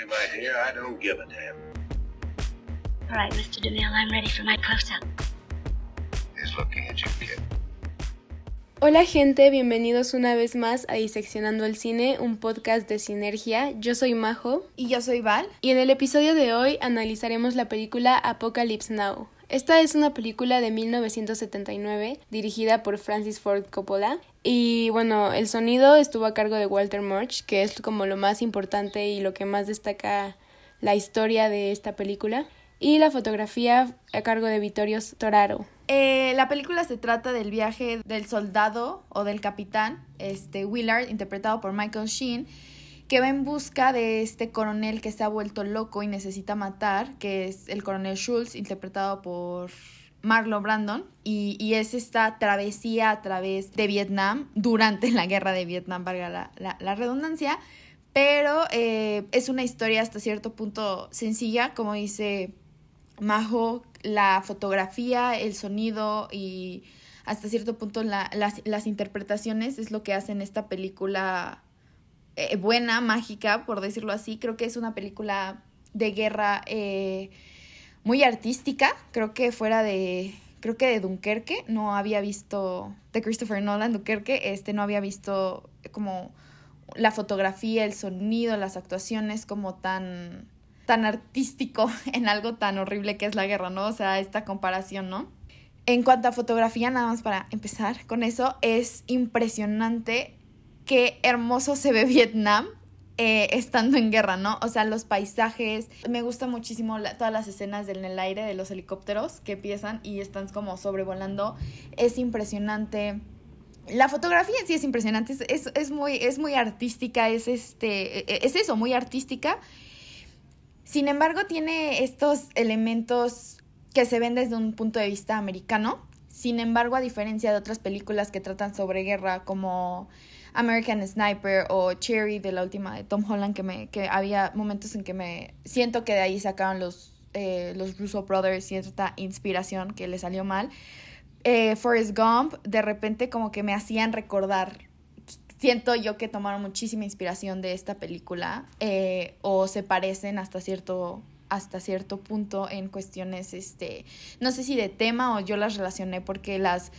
me, my dear. I don't give a damn. All right, Mr. DeMille, I'm ready for my close-up. He's looking at you, kid. Hola gente, bienvenidos una vez más a Diseccionando el Cine, un podcast de sinergia. Yo soy Majo. Y yo soy Val. Y en el episodio de hoy analizaremos la película Apocalypse Now. Esta es una película de 1979 dirigida por Francis Ford Coppola y bueno, el sonido estuvo a cargo de Walter Murch, que es como lo más importante y lo que más destaca la historia de esta película, y la fotografía a cargo de Vittorio Storaro. Eh, la película se trata del viaje del soldado o del capitán, este Willard, interpretado por Michael Sheen, que va en busca de este coronel que se ha vuelto loco y necesita matar, que es el coronel Schultz, interpretado por Marlon Brandon, y, es esta travesía a través de Vietnam durante la guerra de Vietnam, valga la, redundancia, pero eh, es una historia hasta cierto punto sencilla, como dice Majo, la fotografía, el sonido y hasta cierto punto las, las interpretaciones es lo que hacen esta película eh, buena, mágica, por decirlo así. Creo que es una película de guerra eh, muy artística. Creo que fuera de. Creo que de Dunkerque no había visto. De Christopher Nolan, Dunkerque, este no había visto como la fotografía, el sonido, las actuaciones como tan tan artístico en algo tan horrible que es la guerra, ¿no? O sea, esta comparación, ¿no? En cuanto a fotografía, nada más para empezar con eso, es impresionante qué hermoso se ve Vietnam eh, estando en guerra, ¿no? O sea, los paisajes. Me gusta muchísimo todas las escenas en el aire de los helicópteros que empiezan y están como sobrevolando. Es impresionante. La fotografía en sí es impresionante, es, muy, es muy artística, es, este, e, es eso, muy artística. Sin embargo, tiene estos elementos que se ven desde un punto de vista americano. Sin embargo, a diferencia de otras películas que tratan sobre guerra, como American Sniper o Cherry de la última de Tom Holland que me que había momentos en que me siento que de ahí sacaron los eh, los Russo Brothers cierta inspiración que le salió mal. Eh, Forrest Gump de repente como que me hacían recordar siento yo que tomaron muchísima inspiración de esta película eh, o se parecen hasta cierto hasta cierto punto en cuestiones, este, no sé si de tema o yo las relacioné porque las,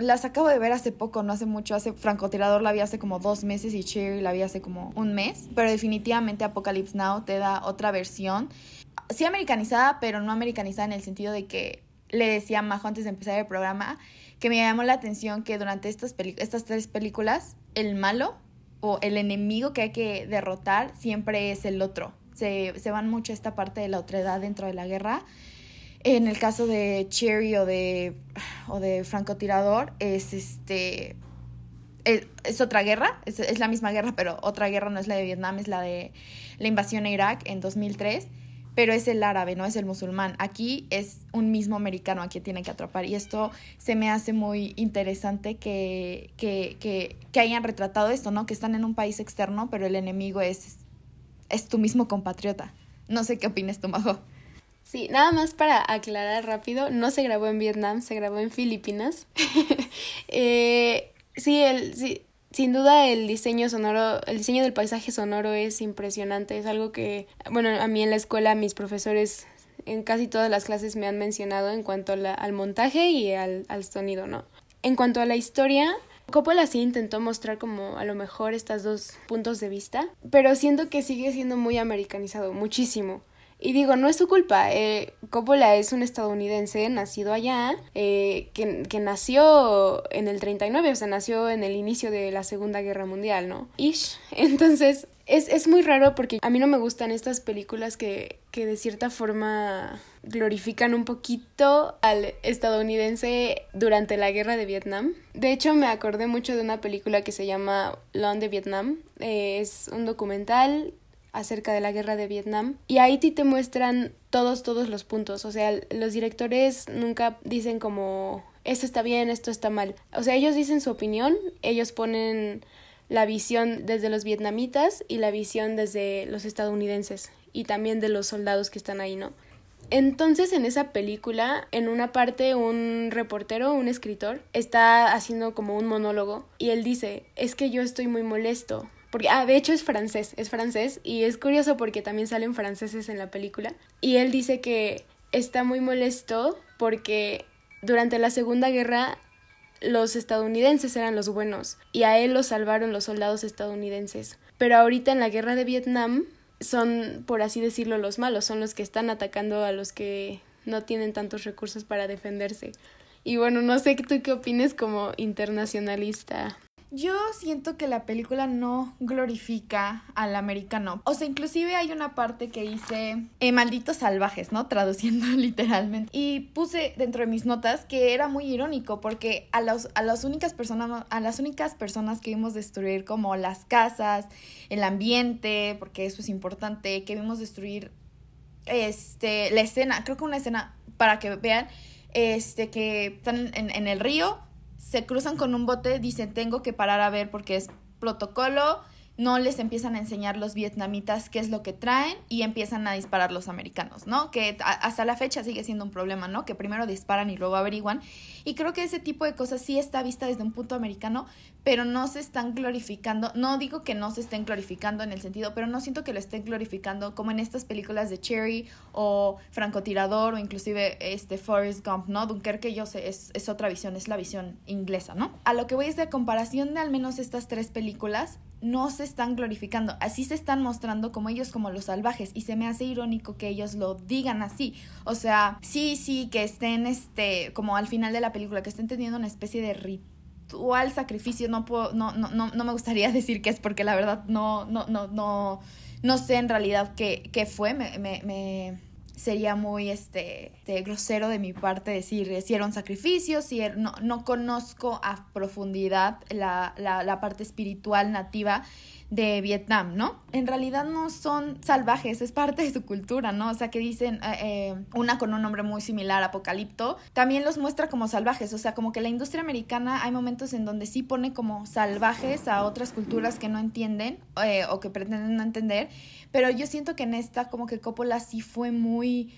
las acabo de ver hace poco, no hace mucho, hace Francotirador la vi hace como dos meses y Cherry la vi hace como un mes, pero definitivamente Apocalypse Now te da otra versión, sí americanizada, pero no americanizada en el sentido de que le decía a Majo antes de empezar el programa que me llamó la atención que durante estas, estas tres películas el malo o el enemigo que hay que derrotar siempre es el otro se, van mucho esta parte de la otredad dentro de la guerra. En el caso de Cherry o de, o de francotirador, es este. Es, otra guerra, es, es, la misma guerra, pero otra guerra no es la de Vietnam, es la de la invasión a Irak en 2003, pero es el árabe, no es el musulmán. Aquí es un mismo americano a quien tiene que atrapar y esto se me hace muy interesante que, que, que, que hayan retratado esto, ¿no? Que están en un país externo, pero el enemigo es es tu mismo compatriota. No sé qué opinas tú, Majo. Sí, nada más para aclarar rápido, no se grabó en Vietnam, se grabó en Filipinas. eh, sí, el, sí, sin duda el diseño sonoro, el diseño del paisaje sonoro es impresionante, es algo que, bueno, a mí en la escuela mis profesores en casi todas las clases me han mencionado en cuanto al montaje y al, al sonido, ¿no? En cuanto a la historia, Coppola sí intentó mostrar como a lo mejor estos dos puntos de vista, pero siento que sigue siendo muy americanizado, muchísimo. Y digo, no es su culpa. Eh, Coppola es un estadounidense nacido allá, eh, que, que, nació en el 39, o sea, nació en el inicio de la Segunda Guerra Mundial, ¿no? Ish. Entonces, es, es muy raro porque a mí no me gustan estas películas que, que de cierta forma glorifican un poquito al estadounidense durante la guerra de Vietnam. De hecho, me acordé mucho de una película que se llama Long de Vietnam. Eh, es un documental acerca de la guerra de Vietnam y ahí te muestran todos todos los puntos o sea los directores nunca dicen como esto está bien esto está mal o sea ellos dicen su opinión ellos ponen la visión desde los vietnamitas y la visión desde los estadounidenses y también de los soldados que están ahí no entonces en esa película, en una parte un reportero, un escritor, está haciendo como un monólogo y él dice, es que yo estoy muy molesto porque, ah, de hecho es francés, es francés, y es curioso porque también salen franceses en la película, y él dice que está muy molesto porque durante la Segunda Guerra los estadounidenses eran los buenos y a él lo salvaron los soldados estadounidenses. Pero ahorita en la guerra de Vietnam son, por así decirlo, los malos, son los que están atacando a los que no tienen tantos recursos para defenderse. Y bueno, no sé tú qué opines como internacionalista. Yo siento que la película no glorifica al americano. O sea, inclusive hay una parte que dice eh, malditos salvajes, ¿no? Traduciendo literalmente. Y puse dentro de mis notas que era muy irónico porque a, los, a las únicas personas, a las únicas personas que vimos destruir como las casas, el ambiente, porque eso es importante, que vimos destruir este, la escena, creo que una escena para que vean, este, que están en, en el río se cruzan con un bote, dicen tengo que parar a ver porque es protocolo, no les empiezan a enseñar los vietnamitas qué es lo que traen y empiezan a disparar los americanos, ¿no? Que hasta la fecha sigue siendo un problema, ¿no? Que primero disparan y luego averiguan. Y creo que ese tipo de cosas sí está vista desde un punto americano, pero no se están glorificando. No digo que no se estén glorificando en el sentido, pero no siento que lo estén glorificando como en estas películas de Cherry o Francotirador o inclusive este Forrest Gump, ¿no? Dunkerque yo sé, es, es otra visión, es la visión inglesa, ¿no? A lo que voy es de comparación de al menos estas tres películas, no se están glorificando, así se están mostrando como ellos como los salvajes y se me hace irónico que ellos lo digan así, o sea, sí, sí, que estén este, como al final de la película, que estén teniendo una especie de ritual sacrificio, no puedo, no, no, no, no me gustaría decir que es porque la verdad no, no, no, no, no sé en realidad qué, qué fue, me, me, me sería muy este, grosero de mi parte decir si era un sacrificio, si no, no conozco a profundidad la, la, la parte espiritual nativa de Vietnam, ¿no? En realidad no son salvajes, es parte de su cultura, ¿no? O sea, que dicen eh, eh, una con un nombre muy similar, Apocalipto, también los muestra como salvajes, o sea, como que la industria americana hay momentos en donde sí pone como salvajes a otras culturas que no entienden eh, o que pretenden no entender, pero yo siento que en esta como que Coppola sí fue muy,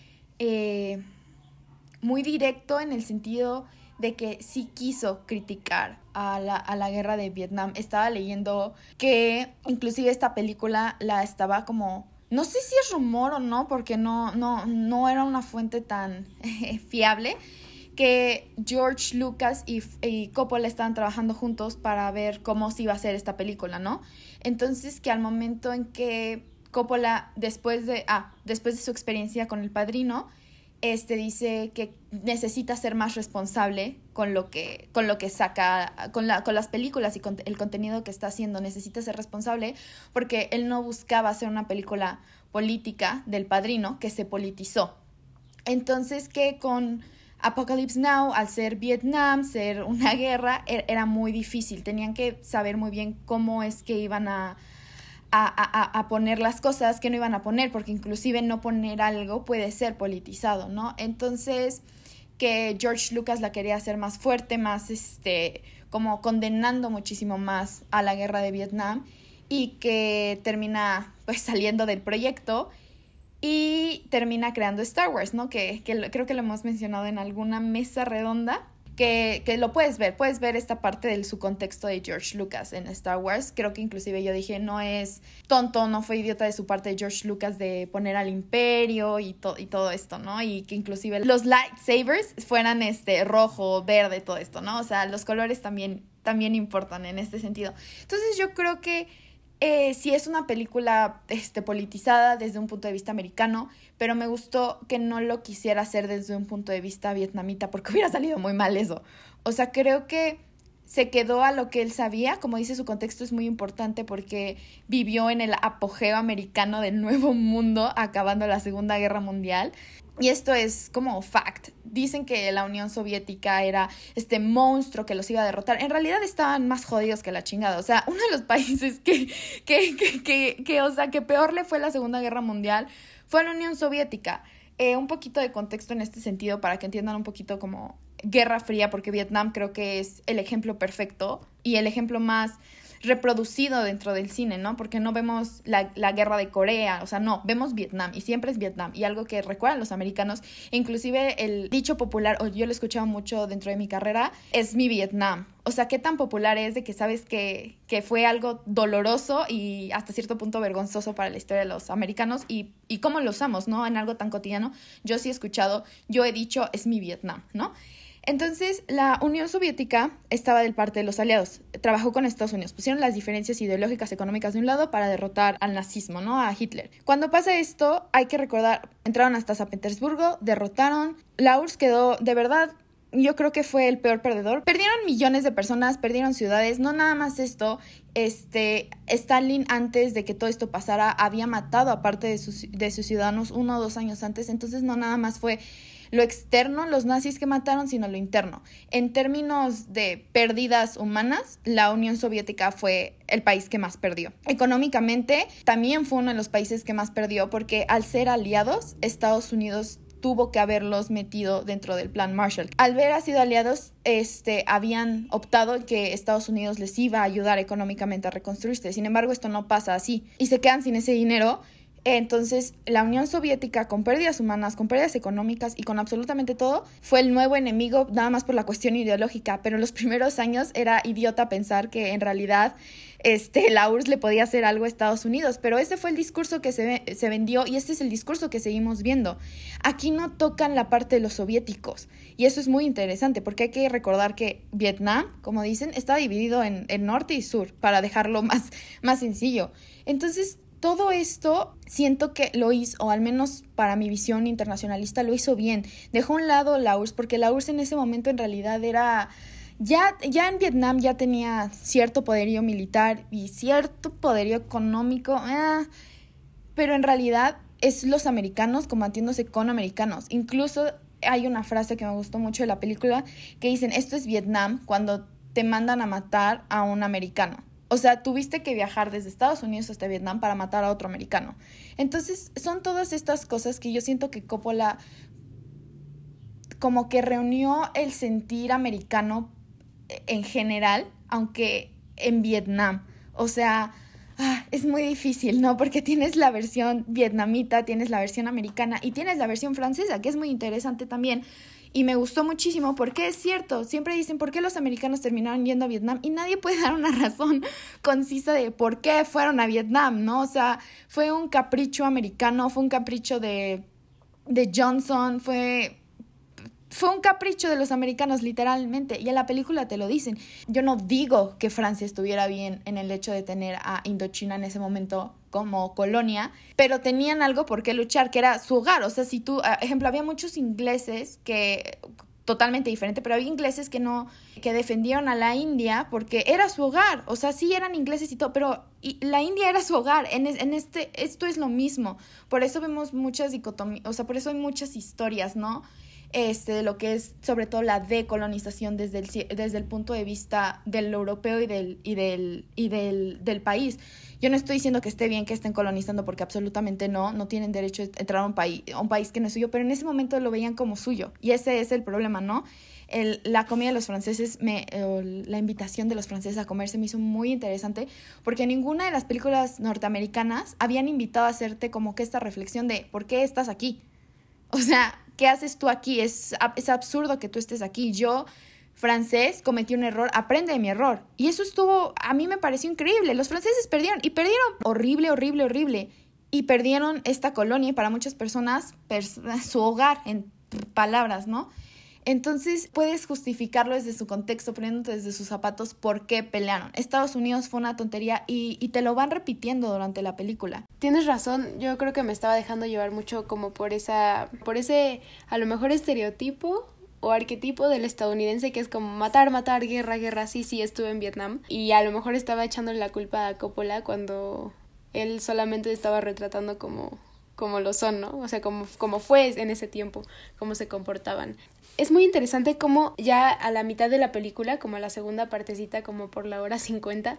muy directo en el sentido de que sí quiso criticar a la, a la, guerra de Vietnam. Estaba leyendo que inclusive esta película la estaba como... No sé si es rumor o no, porque no, no, no era una fuente tan fiable, que George Lucas y, y, Coppola estaban trabajando juntos para ver cómo se iba a hacer esta película, ¿no? Entonces que al momento en que Coppola, después de, ah, después de su experiencia con El Padrino, este dice que necesita ser más responsable con lo que, con lo que saca, con, la, con las películas y con el contenido que está haciendo. Necesita ser responsable porque él no buscaba hacer una película política del padrino que se politizó. Entonces que con Apocalypse Now, al ser Vietnam, ser una guerra, e-, era muy difícil. Tenían que saber muy bien cómo es que iban a a, a, poner las cosas que no iban a poner, porque inclusive no poner algo puede ser politizado, ¿no? Entonces, que George Lucas la quería hacer más fuerte, más, este, como condenando muchísimo más a la guerra de Vietnam y que termina, pues, saliendo del proyecto y termina creando Star Wars, ¿no? Que, que creo que lo hemos mencionado en alguna mesa redonda que, lo puedes ver, puedes ver esta parte de su contexto de George Lucas en Star Wars. Creo que inclusive yo dije, no es tonto, no fue idiota de su parte de George Lucas de poner al imperio y, y todo esto, ¿no? Y que inclusive los lightsabers fueran este rojo, verde, todo esto, ¿no? O sea, los colores también, también importan en este sentido. Entonces yo creo que eh, sí es una película este, politizada desde un punto de vista americano, pero me gustó que no lo quisiera hacer desde un punto de vista vietnamita porque hubiera salido muy mal eso. O sea, creo que se quedó a lo que él sabía, como dice su contexto es muy importante porque vivió en el apogeo americano del nuevo mundo acabando la Segunda Guerra Mundial y esto es como fact. Dicen que la Unión Soviética era este monstruo que los iba a derrotar. En realidad estaban más jodidos que la chingada. O sea, uno de los países que, que, que, que, o sea, que peor le fue la Segunda Guerra Mundial fue la Unión Soviética. Eh, un poquito de contexto en este sentido para que entiendan un poquito como Guerra Fría, porque Vietnam creo que es el ejemplo perfecto y el ejemplo más reproducido dentro del cine, ¿no? Porque no vemos la, la, guerra de Corea, o sea, no, vemos Vietnam y siempre es Vietnam y algo que recuerdan los americanos, inclusive el dicho popular, o yo lo he escuchado mucho dentro de mi carrera, es mi Vietnam. O sea, qué tan popular es de que sabes que, que fue algo doloroso y hasta cierto punto vergonzoso para la historia de los americanos y, y cómo lo usamos, ¿no? En algo tan cotidiano. Yo sí he escuchado, yo he dicho, es mi Vietnam, ¿no? Entonces, la Unión Soviética estaba del parte de los aliados, trabajó con Estados Unidos, pusieron las diferencias ideológicas económicas de un lado para derrotar al nazismo, ¿no? A Hitler. Cuando pasa esto, hay que recordar, entraron hasta San Petersburgo, derrotaron, la URSS quedó de verdad yo creo que fue el peor perdedor. Perdieron millones de personas, perdieron ciudades, no nada más esto, este, Stalin antes de que todo esto pasara había matado a parte de sus, de sus ciudadanos uno o dos años antes, entonces no nada más fue lo externo, los nazis que mataron, sino lo interno. En términos de pérdidas humanas, la Unión Soviética fue el país que más perdió. Económicamente, también fue uno de los países que más perdió porque al ser aliados, Estados Unidos tuvo que haberlos metido dentro del plan Marshall. Al ver a sido aliados, este, habían optado que Estados Unidos les iba a ayudar económicamente a reconstruirse. Sin embargo, esto no pasa así y se quedan sin ese dinero entonces, la Unión Soviética, con pérdidas humanas, con pérdidas económicas y con absolutamente todo, fue el nuevo enemigo, nada más por la cuestión ideológica. Pero en los primeros años era idiota pensar que en realidad este, la URSS le podía hacer algo a Estados Unidos. Pero ese fue el discurso que se, se vendió y este es el discurso que seguimos viendo. Aquí no tocan la parte de los soviéticos. Y eso es muy interesante porque hay que recordar que Vietnam, como dicen, está dividido en, en norte y sur, para dejarlo más, más sencillo. Entonces, todo esto siento que lo hizo, o al menos para mi visión internacionalista, lo hizo bien. Dejó a un lado la URSS, porque la URSS en ese momento en realidad era... Ya, ya en Vietnam ya tenía cierto poderío militar y cierto poderío económico, eh, pero en realidad es los americanos combatiéndose con americanos. Incluso hay una frase que me gustó mucho de la película que dicen, esto es Vietnam cuando te mandan a matar a un americano. O sea, tuviste que viajar desde Estados Unidos hasta Vietnam para matar a otro americano. Entonces, son todas estas cosas que yo siento que Coppola como que reunió el sentir americano en general, aunque en Vietnam. O sea, ah, es muy difícil, ¿no? Porque tienes la versión vietnamita, tienes la versión americana y tienes la versión francesa, que es muy interesante también y me gustó muchísimo. Porque es cierto, siempre dicen por qué los americanos terminaron yendo a Vietnam y nadie puede dar una razón concisa de por qué fueron a Vietnam, ¿no? O sea, fue un capricho americano, fue un capricho de, de Johnson, fue fue un capricho de los americanos, literalmente, y en la película te lo dicen. Yo no digo que Francia estuviera bien en el hecho de tener a Indochina en ese momento como colonia, pero tenían algo por qué luchar, que era su hogar. O sea, si tú, ejemplo, había muchos ingleses que totalmente diferente, pero había ingleses que no, que defendieron a la India porque era su hogar, o sea, sí eran ingleses y todo, pero y la India era su hogar, en, en este, esto es lo mismo, por eso vemos muchas dicotomías, o sea, por eso hay muchas historias, ¿no? este, de lo que es sobre todo la decolonización desde el, desde el punto de vista del europeo y del, y del, y del, del país. Yo no estoy diciendo que esté bien que estén colonizando porque absolutamente no, no tienen derecho a entrar a un país, a un país que no es suyo, pero en ese momento lo veían como suyo y ese es el problema, ¿no? La comida de los franceses, me, la invitación de los franceses a comer se me hizo muy interesante porque ninguna de las películas norteamericanas habían invitado a hacerte como que esta reflexión de ¿por qué estás aquí? O sea, ¿qué haces tú aquí? Es absurdo que tú estés aquí. Yo, francés, cometí un error, aprende de mi error. Y eso estuvo, a mí me pareció increíble. Los franceses perdieron y perdieron horrible, horrible, horrible. Y perdieron esta colonia y para muchas personas su hogar, en palabras, ¿no? Entonces puedes justificarlo desde su contexto, poniéndote desde sus zapatos por qué pelearon. Estados Unidos fue una tontería y, y, te lo van repitiendo durante la película. Tienes razón, yo creo que me estaba dejando llevar mucho como por esa, por ese a lo mejor estereotipo o arquetipo del estadounidense que es como matar, matar, guerra, guerra, sí, sí, estuve en Vietnam. Y a lo mejor estaba echándole la culpa a Coppola cuando él solamente estaba retratando como como lo son, ¿no? O sea, como, como fue en ese tiempo, cómo se comportaban. Es muy interesante cómo ya a la mitad de la película, como a la segunda partecita, como por la hora 50,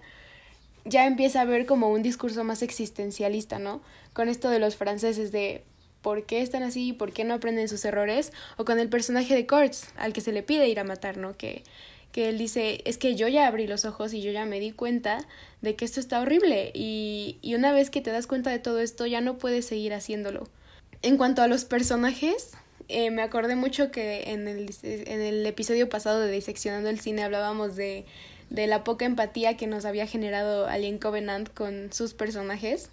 ya empieza a ver como un discurso más existencialista, ¿no? Con esto de los franceses de por qué están así, por qué no aprenden sus errores, o con el personaje de Kurtz, al que se le pide ir a matar, ¿no? Que, que él dice, es que yo ya abrí los ojos y yo ya me di cuenta de que esto está horrible y, y una vez que te das cuenta de todo esto ya no puedes seguir haciéndolo. En cuanto a los personajes, eh, me acordé mucho que en el, en el episodio pasado de Diseccionando el Cine hablábamos de, de la poca empatía que nos había generado Alien Covenant con sus personajes.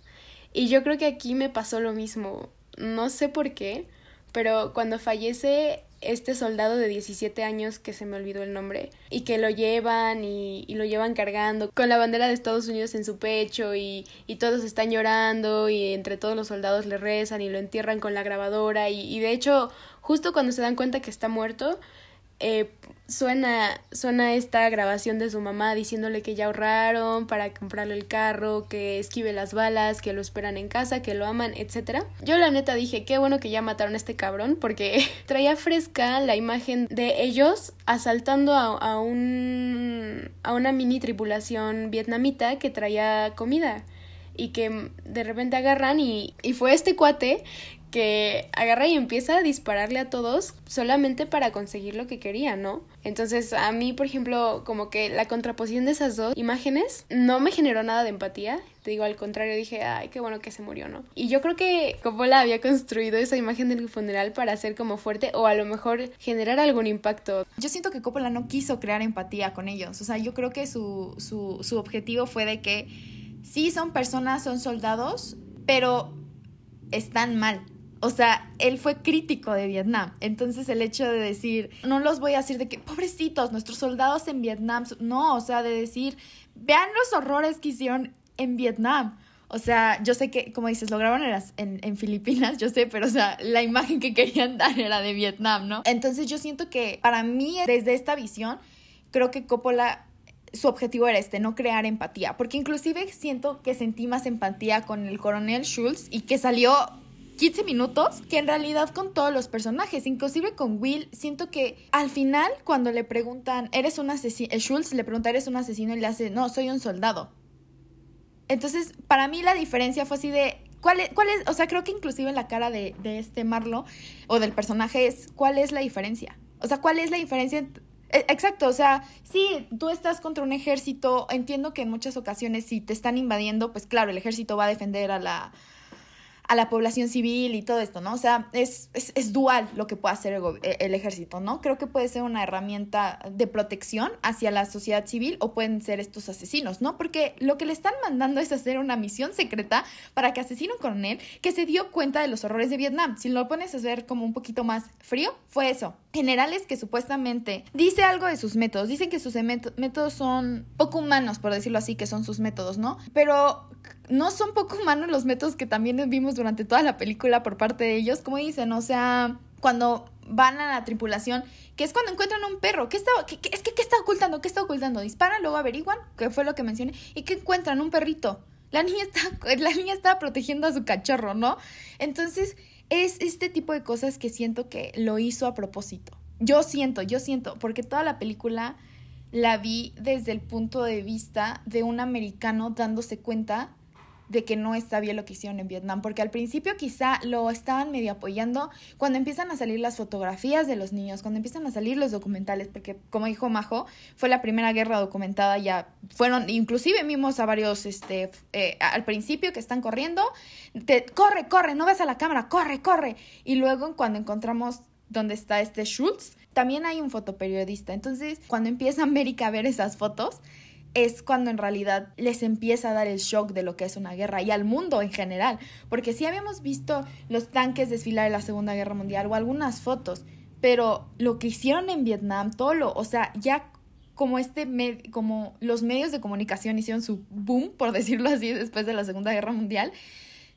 Y yo creo que aquí me pasó lo mismo. No sé por qué, pero cuando fallece este soldado de 17 años que se me olvidó el nombre y que lo llevan y, lo llevan cargando con la bandera de Estados Unidos en su pecho y, y, todos están llorando y entre todos los soldados le rezan y lo entierran con la grabadora y, y de hecho justo cuando se dan cuenta que está muerto eh, suena, suena esta grabación de su mamá diciéndole que ya ahorraron para comprarle el carro, que esquive las balas, que lo esperan en casa, que lo aman, etc. Yo la neta dije, qué bueno que ya mataron a este cabrón, porque traía fresca la imagen de ellos asaltando a, a, un, a una mini tripulación vietnamita que traía comida y que de repente agarran y, y fue este cuate que agarra y empieza a dispararle a todos solamente para conseguir lo que quería, ¿no? Entonces a mí, por ejemplo, como que la contraposición de esas dos imágenes no me generó nada de empatía. Te digo, al contrario, dije, ay, qué bueno que se murió, ¿no? Y yo creo que Coppola había construido esa imagen del funeral para ser como fuerte o a lo mejor generar algún impacto. Yo siento que Coppola no quiso crear empatía con ellos. O sea, yo creo que su, su, su objetivo fue de que sí son personas, son soldados, pero están mal. O sea, él fue crítico de Vietnam. Entonces el hecho de decir, no los voy a decir de que, pobrecitos, nuestros soldados en Vietnam, no, o sea, de decir, vean los horrores que hicieron en Vietnam. O sea, yo sé que, como dices, lo grabaron en, en, Filipinas, yo sé, pero o sea, la imagen que querían dar era de Vietnam, ¿no? Entonces yo siento que para mí, desde esta visión, creo que Coppola su objetivo era este, no crear empatía, porque inclusive siento que sentí más empatía con el coronel Schultz y que salió 15 minutos que en realidad con todos los personajes, inclusive con Will, siento que al final cuando le preguntan, ¿eres un asesino? El Schultz le pregunta, ¿eres un asesino? Y le hace, no, soy un soldado. Entonces, para mí la diferencia fue así de, ¿cuál es? Cuál es o sea, creo que inclusive en la cara de, de este Marlo o del personaje es, ¿cuál es la diferencia? O sea, ¿cuál es la diferencia e, Exacto, o sea, sí, tú estás contra un ejército, entiendo que en muchas ocasiones si te están invadiendo, pues claro, el ejército va a defender a la, a la población civil y todo esto, ¿no? O sea, es, es, es dual lo que puede hacer el, e, el, ejército, ¿no? Creo que puede ser una herramienta de protección hacia la sociedad civil o pueden ser estos asesinos, ¿no? Porque lo que le están mandando es hacer una misión secreta para que asesine un coronel que se dio cuenta de los horrores de Vietnam. Si lo pones a ver como un poquito más frío, fue eso. Generales que supuestamente dice algo de sus métodos, dicen que sus métodos son poco humanos, por decirlo así, que son sus métodos, ¿no? Pero no son poco humanos los métodos que también vimos durante toda la película por parte de ellos, como dicen, o sea, cuando van a la tripulación, que es cuando encuentran un perro, ¿qué está, qué, qué, es que, ¿qué está ocultando? ¿Qué está ocultando? Disparan, luego averiguan, que fue lo que mencioné, y que encuentran un perrito. La niña está, la niña está protegiendo a su cachorro, ¿no? Entonces, es este tipo de cosas que siento que lo hizo a propósito. Yo siento, yo siento, porque toda la película la vi desde el punto de vista de un americano dándose cuenta de que no está bien lo que hicieron en Vietnam, porque al principio quizá lo estaban medio apoyando cuando empiezan a salir las fotografías de los niños, cuando empiezan a salir los documentales, porque como dijo Majo, fue la primera guerra documentada, ya fueron, inclusive vimos a varios, este, eh, al principio que están corriendo, te, corre, corre, no ves a la cámara, corre, corre, y luego cuando encontramos donde está este Schultz, también hay un fotoperiodista, entonces cuando empieza América a ver esas fotos, es cuando en realidad les empieza a dar el shock de lo que es una guerra y al mundo en general. Porque sí habíamos visto los tanques desfilar en la Segunda Guerra Mundial o algunas fotos, pero lo que hicieron en Vietnam, todo lo, o sea, ya como este como los medios de comunicación hicieron su boom, por decirlo así, después de la Segunda Guerra Mundial,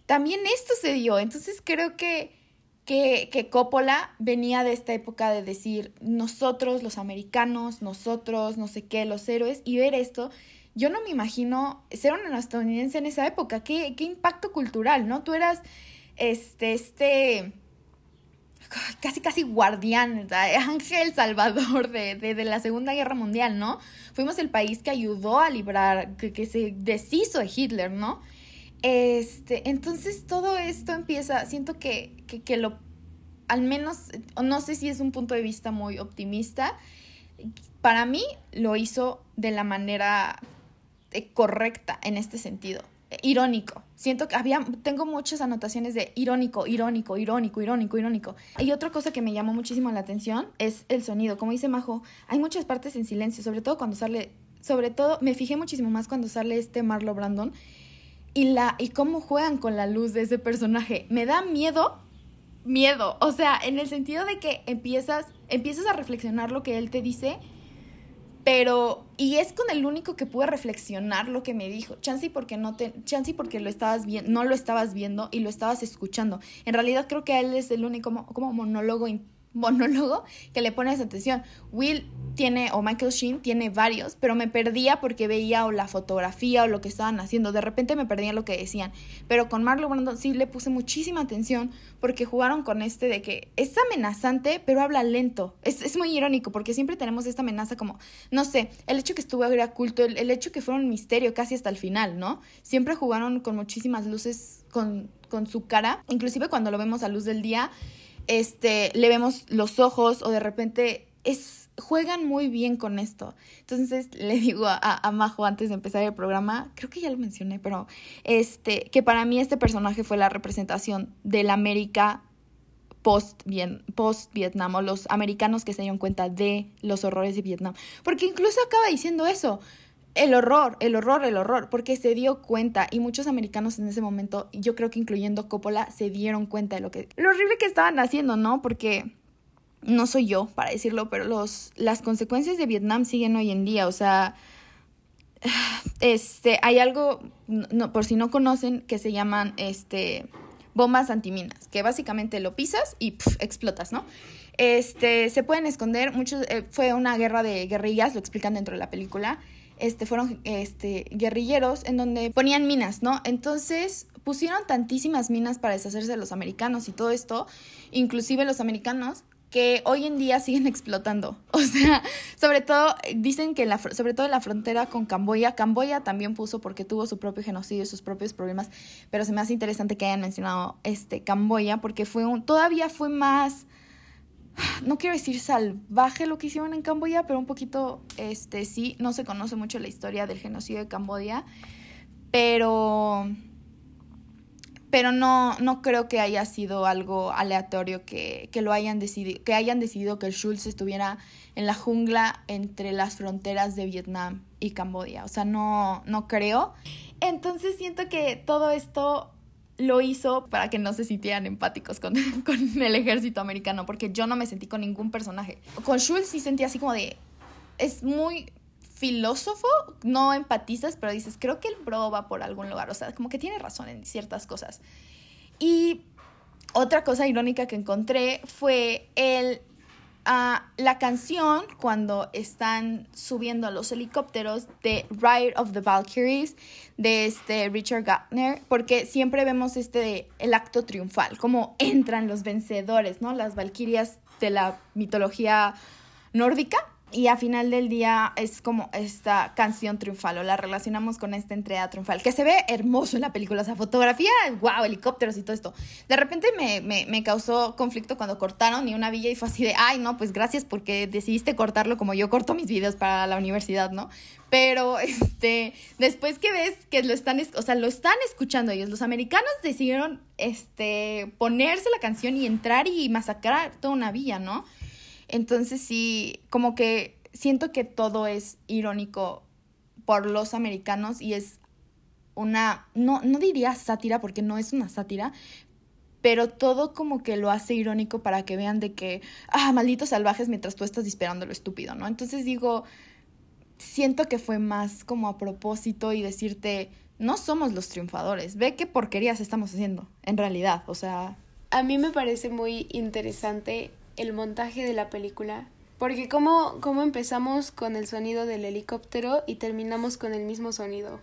también esto se dio. Entonces creo que que, que Coppola venía de esta época de decir nosotros los americanos, nosotros, no sé qué, los héroes, y ver esto, yo no me imagino ser una estadounidense en esa época, qué, qué impacto cultural, ¿no? Tú eras este, este, casi casi guardián, ángel salvador de, de, de, la Segunda Guerra Mundial, ¿no? Fuimos el país que ayudó a librar, que, que se deshizo de Hitler, ¿no? Este, entonces todo esto empieza, siento que, que, que, lo, al menos, no sé si es un punto de vista muy optimista, para mí lo hizo de la manera eh, correcta en este sentido. Eh, Irónico. Siento que había, tengo muchas anotaciones de irónico, irónico, irónico, irónico, irónico. Y otra cosa que me llamó muchísimo la atención es el sonido. Como dice Majo, hay muchas partes en silencio, sobre todo cuando sale, sobre todo me fijé muchísimo más cuando sale este Marlo Brandon y la y cómo juegan con la luz de ese personaje. Me da miedo, miedo, o sea, en el sentido de que empiezas empiezas a reflexionar lo que él te dice pero, y es con el único que pude reflexionar lo que me dijo. Chansey porque no te, Chansey porque lo estabas viendo, no lo estabas viendo y lo estabas escuchando. En realidad creo que él es el único como, como monólogo monólogo que le pones atención. Will tiene, o Michael Sheen tiene varios, pero me perdía porque veía o la fotografía o lo que estaban haciendo. De repente me perdía lo que decían. Pero con Marlon Brando sí le puse muchísima atención porque jugaron con este de que es amenazante, pero habla lento. Es, es muy irónico porque siempre tenemos esta amenaza como, no sé, el hecho que estuvo era culto, el, el hecho que fue un misterio casi hasta el final, ¿no? Siempre jugaron con muchísimas luces con, con su cara, inclusive cuando lo vemos a luz del día este, le vemos los ojos o de repente es, juegan muy bien con esto. Entonces le digo a, a, Majo antes de empezar el programa, creo que ya lo mencioné, pero este, que para mí este personaje fue la representación de la América post, post o los americanos que se dieron cuenta de los horrores de Vietnam. Porque incluso acaba diciendo eso el horror, el horror, el horror, porque se dio cuenta y muchos americanos en ese momento, yo creo que incluyendo Coppola, se dieron cuenta de lo que lo horrible que estaban haciendo, ¿no? Porque no soy yo para decirlo, pero los las consecuencias de Vietnam siguen hoy en día, o sea, este hay algo no, por si no conocen que se llaman este bombas antiminas, que básicamente lo pisas y explotas, ¿no? Este, se pueden esconder, muchos, eh, fue una guerra de guerrillas, lo explican dentro de la película, este, fueron este, guerrilleros en donde ponían minas, ¿no? Entonces pusieron tantísimas minas para deshacerse de los americanos y todo esto, inclusive los americanos, que hoy en día siguen explotando. O sea, sobre todo, dicen que la, sobre todo en la frontera con Camboya, Camboya también puso porque tuvo su propio genocidio sus propios problemas, pero se me hace interesante que hayan mencionado este Camboya porque fue un, todavía fue más no quiero decir salvaje lo que hicieron en Camboya, pero un poquito, este, sí, no se conoce mucho la historia del genocidio de Camboya, pero, pero no, no creo que haya sido algo aleatorio que, que lo hayan decidido, que hayan decidido que el Schultz estuviera en la jungla entre las fronteras de Vietnam y Camboya, o sea, no, no creo. Entonces siento que todo esto lo hizo para que no se sintieran empáticos con, con, el ejército americano, porque yo no me sentí con ningún personaje. Con Schultz sí sentí así como de... Es muy filósofo, no empatizas, pero dices, creo que el bro va por algún lugar, o sea, como que tiene razón en ciertas cosas. Y otra cosa irónica que encontré fue el la canción cuando están subiendo a los helicópteros de Ride of the Valkyries de este Richard Gardner, porque siempre vemos este el acto triunfal, como entran los vencedores, ¿no? Las valquirias de la mitología nórdica y a final del día es como esta canción triunfal o la relacionamos con esta entrega triunfal, que se ve hermoso en la película, o sea, fotografía, wow, helicópteros y todo esto. De repente me, me, me, causó conflicto cuando cortaron y una villa y fue así de, ay, no, pues gracias porque decidiste cortarlo como yo corto mis videos para la universidad, ¿no? Pero, este, después que ves que lo están, o sea, lo están escuchando ellos, los americanos decidieron, este, ponerse la canción y entrar y masacrar toda una villa, ¿no? Entonces sí, como que siento que todo es irónico por los americanos y es una, no, no diría sátira porque no es una sátira, pero todo como que lo hace irónico para que vean de que, ah, malditos salvajes mientras tú estás disparando lo estúpido, ¿no? Entonces digo, siento que fue más como a propósito y decirte, no somos los triunfadores, ve qué porquerías estamos haciendo, en realidad, o sea... A mí me parece muy interesante el montaje de la película. Porque como, como empezamos con el sonido del helicóptero y terminamos con el mismo sonido.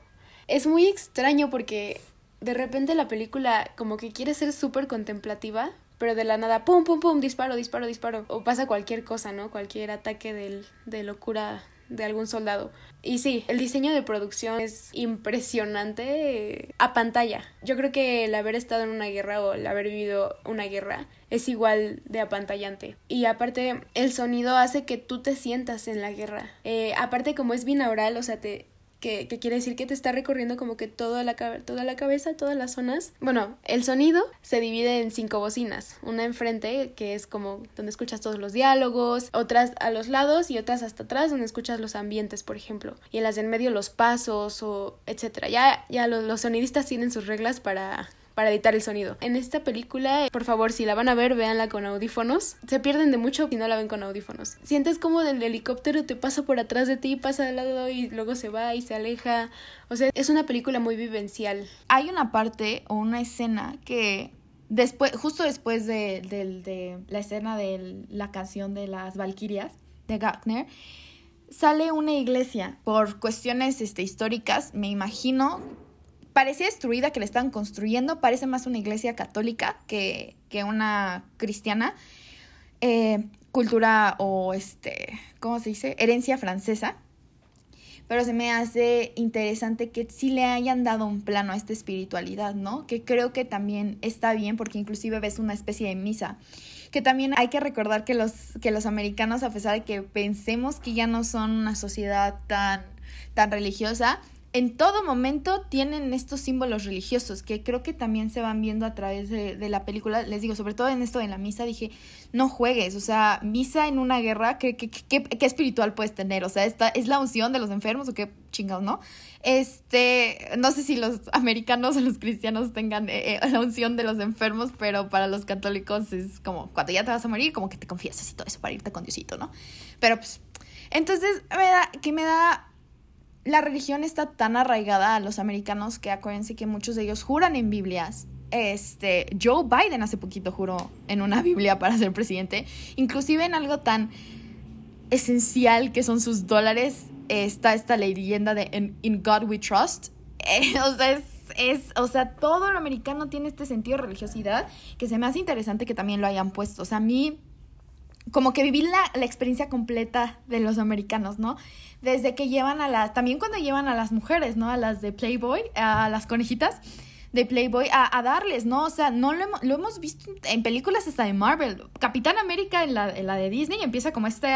Es muy extraño porque de repente la película como que quiere ser súper contemplativa, pero de la nada, pum, pum, pum, disparo, disparo, disparo. O pasa cualquier cosa, ¿no? Cualquier ataque de locura de algún soldado. Y sí, el diseño de producción es impresionante a pantalla. Yo creo que el haber estado en una guerra o el haber vivido una guerra es igual de apantallante. Y aparte, el sonido hace que tú te sientas en la guerra. Eh, aparte, como es binaural, o sea, te, que, quiere decir que te está recorriendo como que toda la, toda la cabeza, todas las zonas. Bueno, el sonido se divide en cinco bocinas, una enfrente que es como donde escuchas todos los diálogos, otras a los lados y otras hasta atrás donde escuchas los ambientes, por ejemplo, y en las de en medio los pasos o etcétera. Ya, ya los sonidistas tienen sus reglas para para editar el sonido. En esta película, por favor, si la van a ver, véanla con audífonos. Se pierden de mucho si no la ven con audífonos. Sientes como del helicóptero te pasa por atrás de ti, pasa al lado y luego se va y se aleja. O sea, es una película muy vivencial. Hay una parte o una escena que después, justo después de, la escena de la canción de las Valquirias de Gagner, sale una iglesia por cuestiones este, históricas, me imagino parecía destruida que le estaban construyendo, parece más una iglesia católica que, que una cristiana. Eh, cultura o este, ¿cómo se dice? Herencia francesa. Pero se me hace interesante que sí le hayan dado un plano a esta espiritualidad, ¿no? Que creo que también está bien porque inclusive ves una especie de misa. Que también hay que recordar que los, que los americanos, a pesar de que pensemos que ya no son una sociedad tan, tan religiosa, en todo momento tienen estos símbolos religiosos que creo que también se van viendo a través de, la película. Les digo, sobre todo en esto de la misa, dije, no juegues, o sea, misa en una guerra, ¿qué, qué, qué, espiritual puedes tener? O sea, esta es la unción de los enfermos o qué chingados, ¿no? Este, no sé si los americanos o los cristianos tengan eh, eh, la unción de los enfermos, pero para los católicos es como cuando ya te vas a morir, como que te confiesas y todo eso para irte con Diosito, ¿no? Pero pues, entonces, me da, que me da la religión está tan arraigada a los americanos que acuérdense que muchos de ellos juran en Biblias. Este, Joe Biden hace poquito juró en una Biblia para ser presidente, inclusive en algo tan esencial que son sus dólares, está esta leyenda de In, God We Trust. Eh, o sea, es, o sea, todo lo americano tiene este sentido de religiosidad que se me hace interesante que también lo hayan puesto. O sea, a mí como que viví la, la, experiencia completa de los americanos, ¿no? Desde que llevan a las, también cuando llevan a las mujeres, ¿no? A las de Playboy, a las conejitas de Playboy, a, darles, ¿no? O sea, no lo, lo, hemos visto en películas hasta de Marvel. Capitán América en la, en la de Disney empieza como este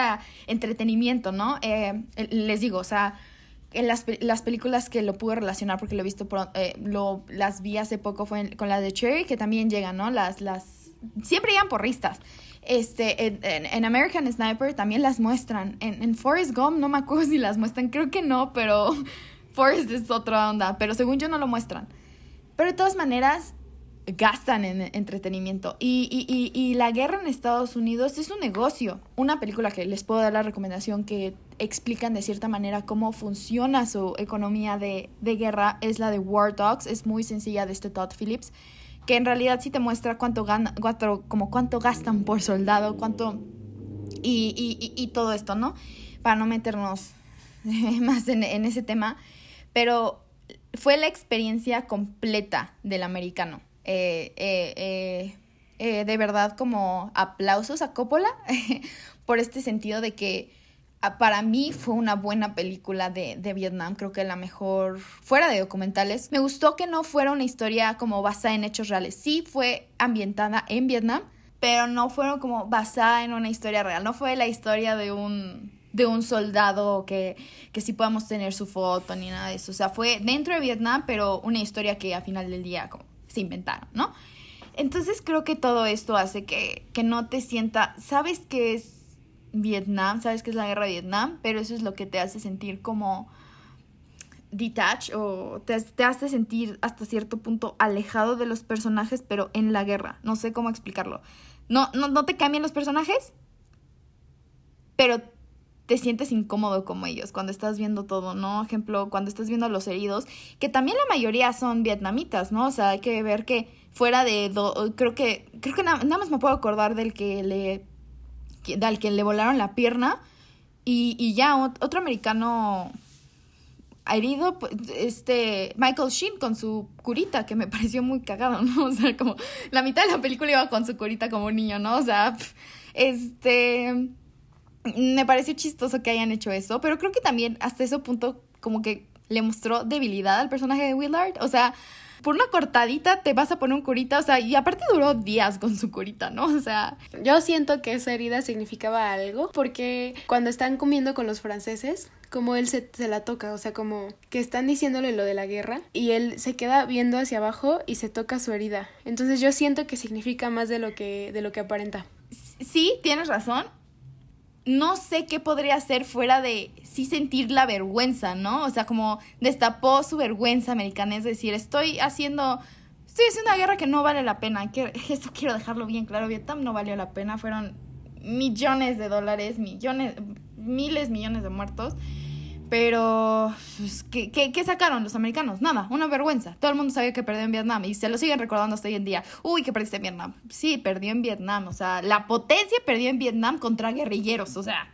entretenimiento, ¿no? Eh, les digo, o sea, en las, las, películas que lo pude relacionar porque lo he visto, eh, lo, las vi hace poco fue con la de Cherry, que también llegan, ¿no? Las, las, siempre llegan porristas. Este, en, American Sniper también las muestran. En, en Forrest Gump no me acuerdo si las muestran, creo que no, pero Forrest es otra onda, pero según yo no lo muestran. Pero de todas maneras, gastan en entretenimiento. Y, y, y, la guerra en Estados Unidos es un negocio. Una película que les puedo dar la recomendación que explican de cierta manera cómo funciona su economía de, de guerra es la de War Dogs. Es muy sencilla de este Todd Phillips que en realidad sí te muestra cuánto gana, cuánto, como cuánto gastan por soldado, cuánto y, y, y, todo esto, ¿no? Para no meternos más en, en, ese tema, pero fue la experiencia completa del americano. Eh, eh, eh, de verdad como aplausos a Coppola por este sentido de que para mí fue una buena película de, de, Vietnam, creo que la mejor fuera de documentales. Me gustó que no fuera una historia como basada en hechos reales, sí fue ambientada en Vietnam, pero no fueron como basada en una historia real, no fue la historia de un de un soldado que, que sí podamos tener su foto ni nada de eso. O sea, fue dentro de Vietnam, pero una historia que a final del día se inventaron, ¿no? Entonces creo que todo esto hace que, que no te sienta, sabes que es Vietnam, sabes que es la guerra de Vietnam, pero eso es lo que te hace sentir como detach o te, te, hace sentir hasta cierto punto alejado de los personajes, pero en la guerra. No sé cómo explicarlo. No, no, no te cambian los personajes, pero te sientes incómodo como ellos cuando estás viendo todo, ¿no? Ejemplo, cuando estás viendo a los heridos, que también la mayoría son vietnamitas, ¿no? O sea, hay que ver que fuera de... creo que creo que nada más me puedo acordar del que le al que le volaron la pierna y, y ya otro americano herido, pues, este, Michael Sheen con su curita, que me pareció muy cagado, ¿no? O sea, como la mitad de la película iba con su curita como un niño, ¿no? O sea, este, me pareció chistoso que hayan hecho eso, pero creo que también hasta ese punto como que le mostró debilidad al personaje de Willard. O sea, por una cortadita te vas a poner un curita, o sea, y aparte duró días con su curita, ¿no? O sea... Yo siento que esa herida significaba algo, porque cuando están comiendo con los franceses, como él se, se, la toca, o sea, como que están diciéndole lo de la guerra y él se queda viendo hacia abajo y se toca su herida. Entonces yo siento que significa más de lo que, de lo que aparenta. Sí, tienes razón no sé qué podría hacer fuera de sí sentir la vergüenza, ¿no? O sea, como destapó su vergüenza americana, es decir, estoy haciendo, estoy haciendo una guerra que no vale la pena. Que, esto quiero dejarlo bien claro, Vietnam no valió la pena, fueron millones de dólares, millones, miles, millones de muertos. Pero, pues, ¿qué, qué, sacaron los americanos? Nada, una vergüenza. Todo el mundo sabía que perdió en Vietnam y se lo siguen recordando hasta hoy en día. Uy, que perdiste en Vietnam. Sí, perdió en Vietnam. O sea, la potencia perdió en Vietnam contra guerrilleros. O sea,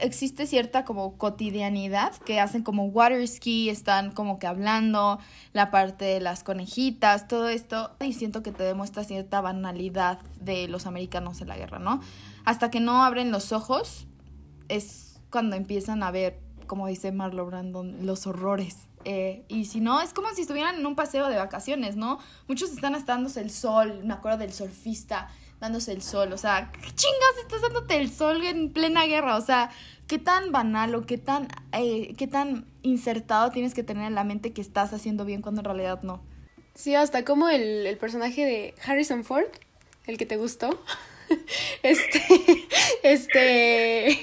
existe cierta como cotidianidad que hacen como water ski, están como que hablando, la parte de las conejitas, todo esto. Y siento que te demuestra cierta banalidad de los americanos en la guerra, ¿no? Hasta que no abren los ojos es cuando empiezan a ver como dice Marlo Brandon, los horrores. Eh, y si no, es como si estuvieran en un paseo de vacaciones, ¿no? Muchos están hasta dándose el sol, me acuerdo del surfista dándose el sol, o sea, ¿qué chingas estás dándote el sol en plena guerra? O sea, ¿qué tan banal o qué tan, eh, qué tan insertado tienes que tener en la mente que estás haciendo bien cuando en realidad no? Sí, hasta como el, el personaje de Harrison Ford, el que te gustó, este, este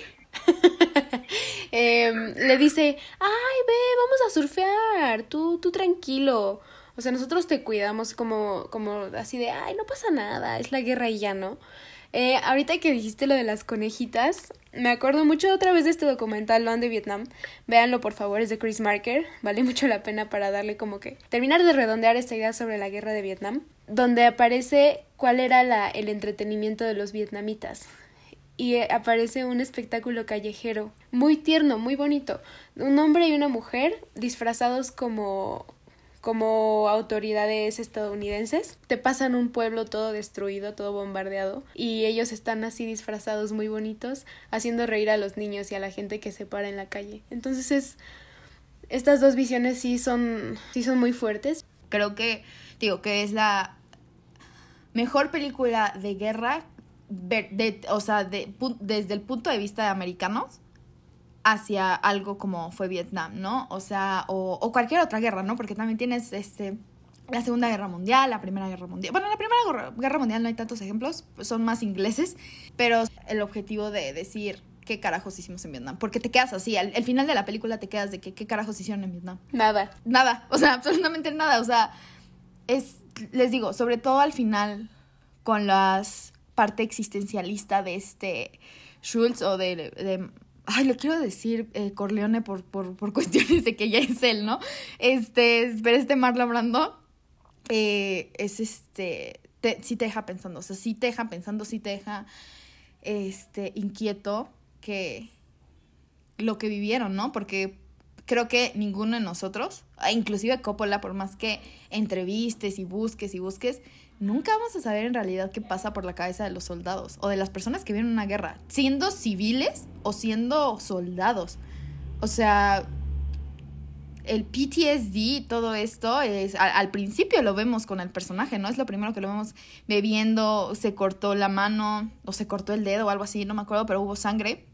Em, le dice, ay, ve, vamos a surfear, tú, tú tranquilo. O sea, nosotros te cuidamos como, como así de, ay, no pasa nada, es la guerra y ya, ¿no? Eh, ahorita que dijiste lo de las conejitas, me acuerdo mucho otra vez de este documental, Lo de Vietnam. Véanlo, por favor, es de Chris Marker. Vale mucho la pena para darle como que terminar de redondear esta idea sobre la guerra de Vietnam, donde aparece cuál era la, el entretenimiento de los vietnamitas y eh, aparece un espectáculo callejero muy tierno, muy bonito. Un hombre y una mujer disfrazados como como autoridades estadounidenses. Te pasan un pueblo todo destruido, todo bombardeado y ellos están así disfrazados muy bonitos, haciendo reír a los niños y a la gente que se para en la calle. Entonces es estas dos visiones sí son sí son muy fuertes. Creo que digo que es la mejor película de guerra de, o sea, de, desde el punto de vista de americanos hacia algo como fue Vietnam, ¿no? O sea, o, o, cualquier otra guerra, ¿no? Porque también tienes este, la Segunda Guerra Mundial, la Primera Guerra Mundial. Bueno, en la Primera Guerra Mundial no hay tantos ejemplos, son más ingleses, pero el objetivo de decir qué carajos hicimos en Vietnam. Porque te quedas así, al, final de la película te quedas de que qué carajos hicieron en Vietnam. Nada. Nada, o sea, absolutamente nada. O sea, es, les digo, sobre todo al final, con las parte existencialista de este Schultz o de, de ay, lo quiero decir eh, Corleone por, por, por, cuestiones de que ya es él, ¿no? Este, pero este Marlon Brando eh, es este, te, sí te deja pensando, o sea, sí te deja pensando, sí te deja este, inquieto que lo que vivieron, ¿no? Porque creo que ninguno de nosotros, inclusive Coppola, por más que entrevistes y busques y busques, nunca vamos a saber en realidad qué pasa por la cabeza de los soldados o de las personas que vienen una guerra, siendo civiles o siendo soldados. O sea, el PTSD todo esto es al, principio lo vemos con el personaje, ¿no? Es lo primero que lo vemos bebiendo, se cortó la mano o se cortó el dedo o algo así, no me acuerdo, pero hubo sangre.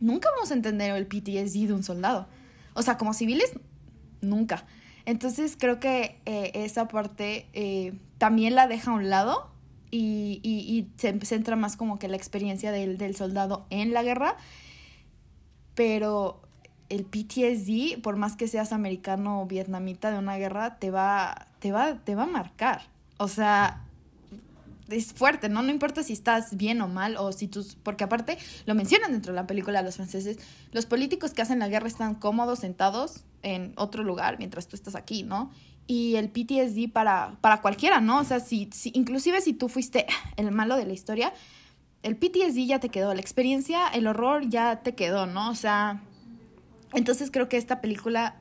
Nunca vamos a entender el PTSD de un soldado. O sea, como civiles, nunca. Entonces creo que eh, esa parte eh, también la deja a un lado y, y, se centra más como que la experiencia del, del soldado en la guerra. Pero el PTSD, por más que seas americano o vietnamita de una guerra, te va, te va, te va a marcar. O sea, es fuerte, ¿no? No importa si estás bien o mal o si tus... Porque aparte, lo mencionan dentro de la película los franceses, los políticos que hacen la guerra están cómodos, sentados, en otro lugar mientras tú estás aquí, ¿no? Y el PTSD para, para cualquiera, ¿no? O sea, si, si, inclusive si tú fuiste el malo de la historia, el PTSD ya te quedó, la experiencia, el horror ya te quedó, ¿no? O sea, entonces creo que esta película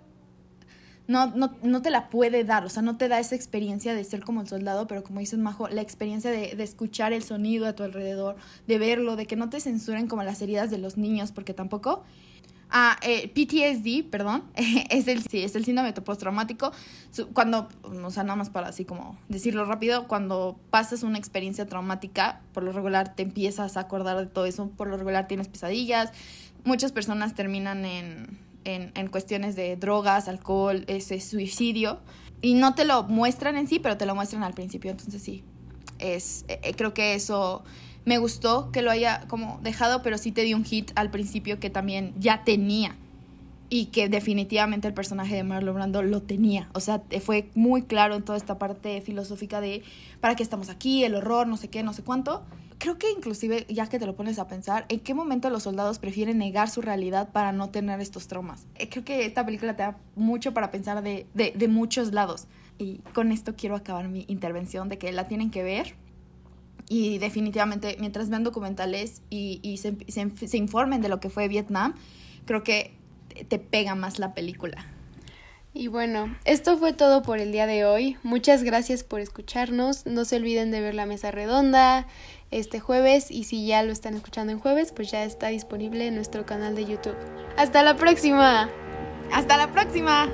no, no, no te la puede dar, o sea, no te da esa experiencia de ser como el soldado, pero como dices, Majo, la experiencia de, de escuchar el sonido a tu alrededor, de verlo, de que no te censuren como las heridas de los niños, porque tampoco. Ah, eh, PTSD, perdón, es el, sí, es el síndrome postraumático. Cuando, o sea, nada más para así como decirlo rápido, cuando pasas una experiencia traumática, por lo regular te empiezas a acordar de todo eso, por lo regular tienes pesadillas. Muchas personas terminan en, en, en cuestiones de drogas, alcohol, ese suicidio. Y no te lo muestran en sí, pero te lo muestran al principio. Entonces sí, es, eh, eh, creo que eso me gustó que lo haya como dejado, pero sí te dio un hit al principio que también ya tenía. Y que definitivamente el personaje de Marlon Brando lo tenía. O sea, fue muy claro en toda esta parte filosófica de para qué estamos aquí, el horror, no sé qué, no sé cuánto. Creo que inclusive, ya que te lo pones a pensar, ¿en qué momento los soldados prefieren negar su realidad para no tener estos traumas? Eh, Creo que esta película te da mucho para pensar de, de, de muchos lados. Y con esto quiero acabar mi intervención de que la tienen que ver. Y definitivamente, mientras vean documentales y, y se, se, se informen de lo que fue Vietnam, creo que te- te pega más la película. Y bueno, esto fue todo por el día de hoy. Muchas gracias por escucharnos. No se olviden de ver la mesa redonda este jueves y si ya lo están escuchando en jueves, pues ya está disponible en nuestro canal de YouTube. Hasta la próxima. ¡Hasta la próxima!